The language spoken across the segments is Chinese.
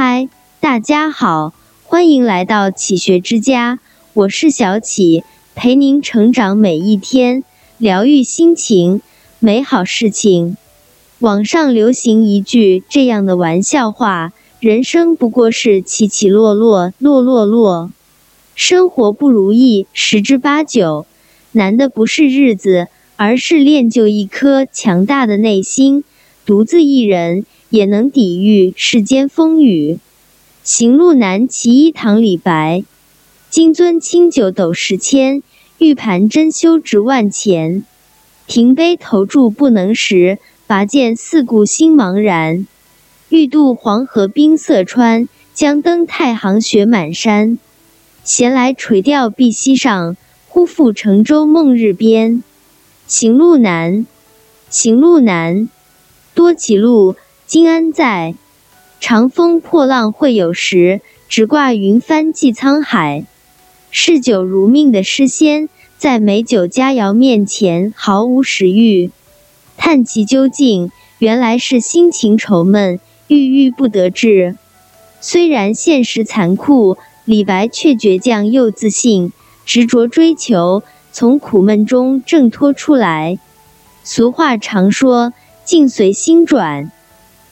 嗨，大家好，欢迎来到启学之家，我是小启，陪您成长每一天，疗愈心情，美好事情。网上流行一句这样的玩笑话：人生不过是起起落落，落落落。生活不如意十之八九，难的不是日子，而是练就一颗强大的内心。独自一人也能抵御世间风雨。行路难，其一堂李白。金樽清酒斗十千，玉盘珍羞值万钱。停杯投箸不能食，拔剑四顾心茫然。欲渡黄河冰塞川，将登太行雪满山。闲来垂钓碧溪上，忽复乘舟梦日边。行路难，行路难。多歧路，今安在？长风破浪会有时，直挂云帆济沧海。嗜酒如命的诗仙，在美酒佳肴面前毫无食欲。叹其究竟，原来是心情愁闷，郁郁不得志。虽然现实残酷，李白却倔强又自信，执着追求，从苦闷中挣脱出来。俗话常说。境随心转，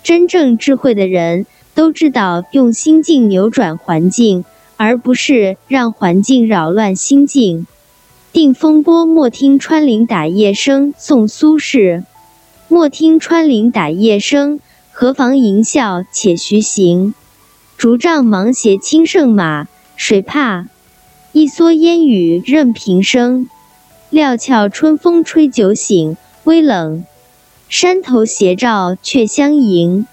真正智慧的人都知道用心境扭转环境，而不是让环境扰乱心境。定风波，莫听穿林打叶声。宋苏轼。莫听穿林打叶声，何妨吟啸且徐行。竹杖芒鞋轻胜马，谁怕？一蓑烟雨任平生。料峭春风吹酒醒，微冷。山头斜照却相迎，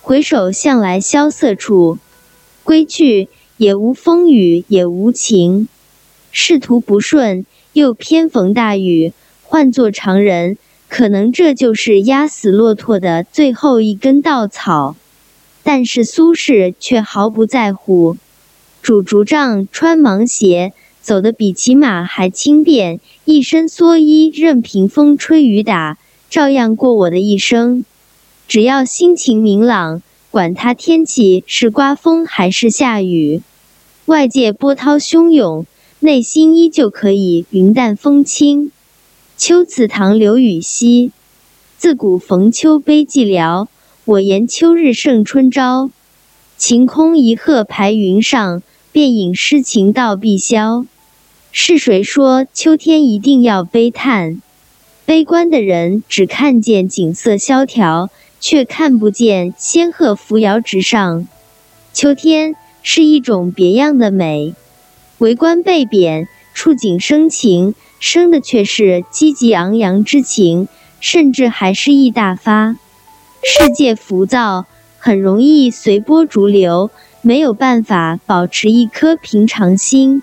回首向来萧瑟处。归去，也无风雨也无晴。仕途不顺，又偏逢大雨。换作常人，可能这就是压死骆驼的最后一根稻草。但是苏轼却毫不在乎，拄竹杖，穿芒鞋，走得比骑马还轻便，一身蓑衣，任凭风吹雨打。照样过我的一生，只要心情明朗，管他天气是刮风还是下雨，外界波涛汹涌，内心依旧可以云淡风轻。秋祠堂刘禹锡，自古逢秋悲寂寥。我言秋日胜春朝，晴空一鹤排云上，便引诗情到碧霄。是谁说秋天一定要悲叹？悲观的人只看见景色萧条，却看不见仙鹤扶摇直上。秋天是一种别样的美，围观被贬，触景生情，生的却是积极昂扬之情，甚至还是意大发。世界浮躁，很容易随波逐流，没有办法保持一颗平常心，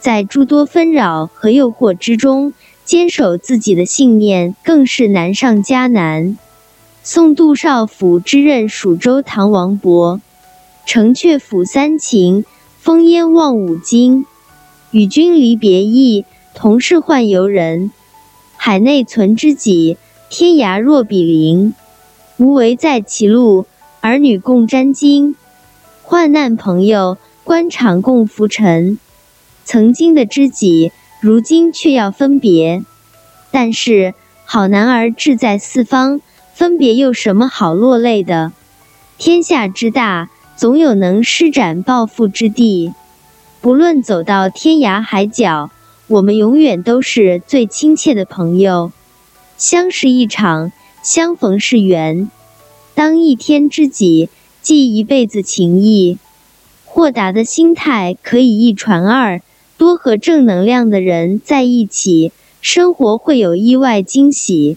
在诸多纷扰和诱惑之中。坚守自己的信念更是难上加难。宋杜少府之任蜀州唐王勃，城阙辅三秦，烽烟望五津。与君离别意，同是宦游人。海内存知己，天涯若比邻。无为在歧路，儿女共沾巾。患难朋友，官场共浮沉。曾经的知己。如今却要分别，但是好男儿志在四方，分别又什么好落泪的？天下之大，总有能施展抱负之地。不论走到天涯海角，我们永远都是最亲切的朋友。相识一场，相逢是缘。当一天知己，记一辈子情谊。豁达的心态可以一传二。多和正能量的人在一起，生活会有意外惊喜。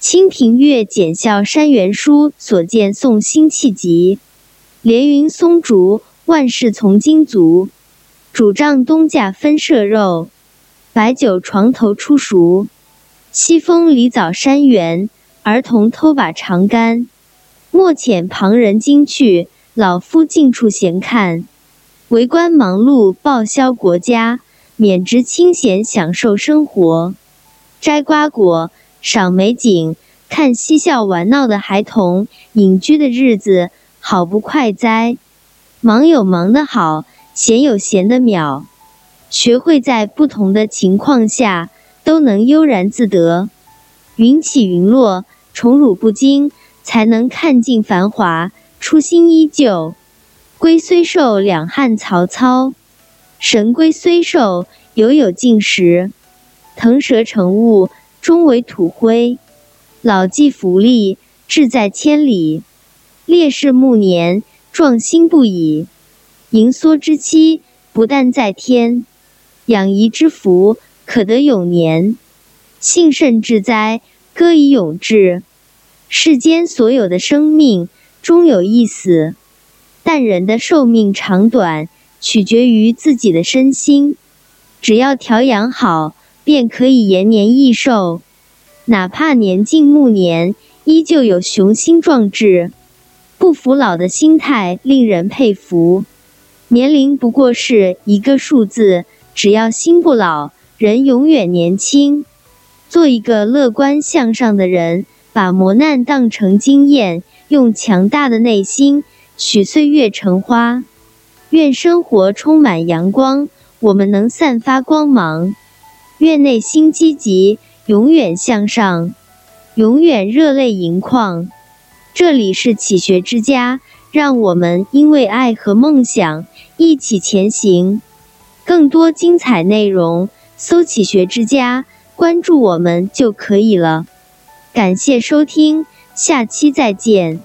清平乐检校山原书所见宋辛弃疾。连云松竹，万事从金足。拄杖东架分舍肉，白酒床头初熟。西风里早山原，儿童偷把长杆。莫遣旁人惊去，老夫近处闲看。为官忙碌报销国家，免职清闲享受生活。摘瓜果，赏美景，看嬉笑玩闹的孩童，隐居的日子好不快哉！忙有忙的好，闲有闲的妙。学会在不同的情况下都能悠然自得。云起云落，宠辱不惊，才能看尽繁华；初心依旧，龟虽寿，两汉曹操。神龟虽寿，犹有竟时。腾蛇乘雾，终为土灰。老骥伏枥，志在千里。烈士暮年，壮心不已。盈缩之期，不但在天。养怡之福，可得永年；幸甚至哉，歌以咏志。世间所有的生命，终有一死，但人的寿命长短，取决于自己的身心。只要调养好，便可以延年益寿。哪怕年近暮年，依旧有雄心壮志、不服老的心态，令人佩服。年龄不过是一个数字。只要心不老，人永远年轻。做一个乐观向上的人，把磨难当成经验，用强大的内心许岁月成花。愿生活充满阳光，我们能散发光芒。愿内心积极，永远向上，永远热泪盈眶。这里是启学之家，让我们因为爱和梦想一起前行。更多精彩内容，搜“启学之家”，关注我们就可以了。感谢收听，下期再见。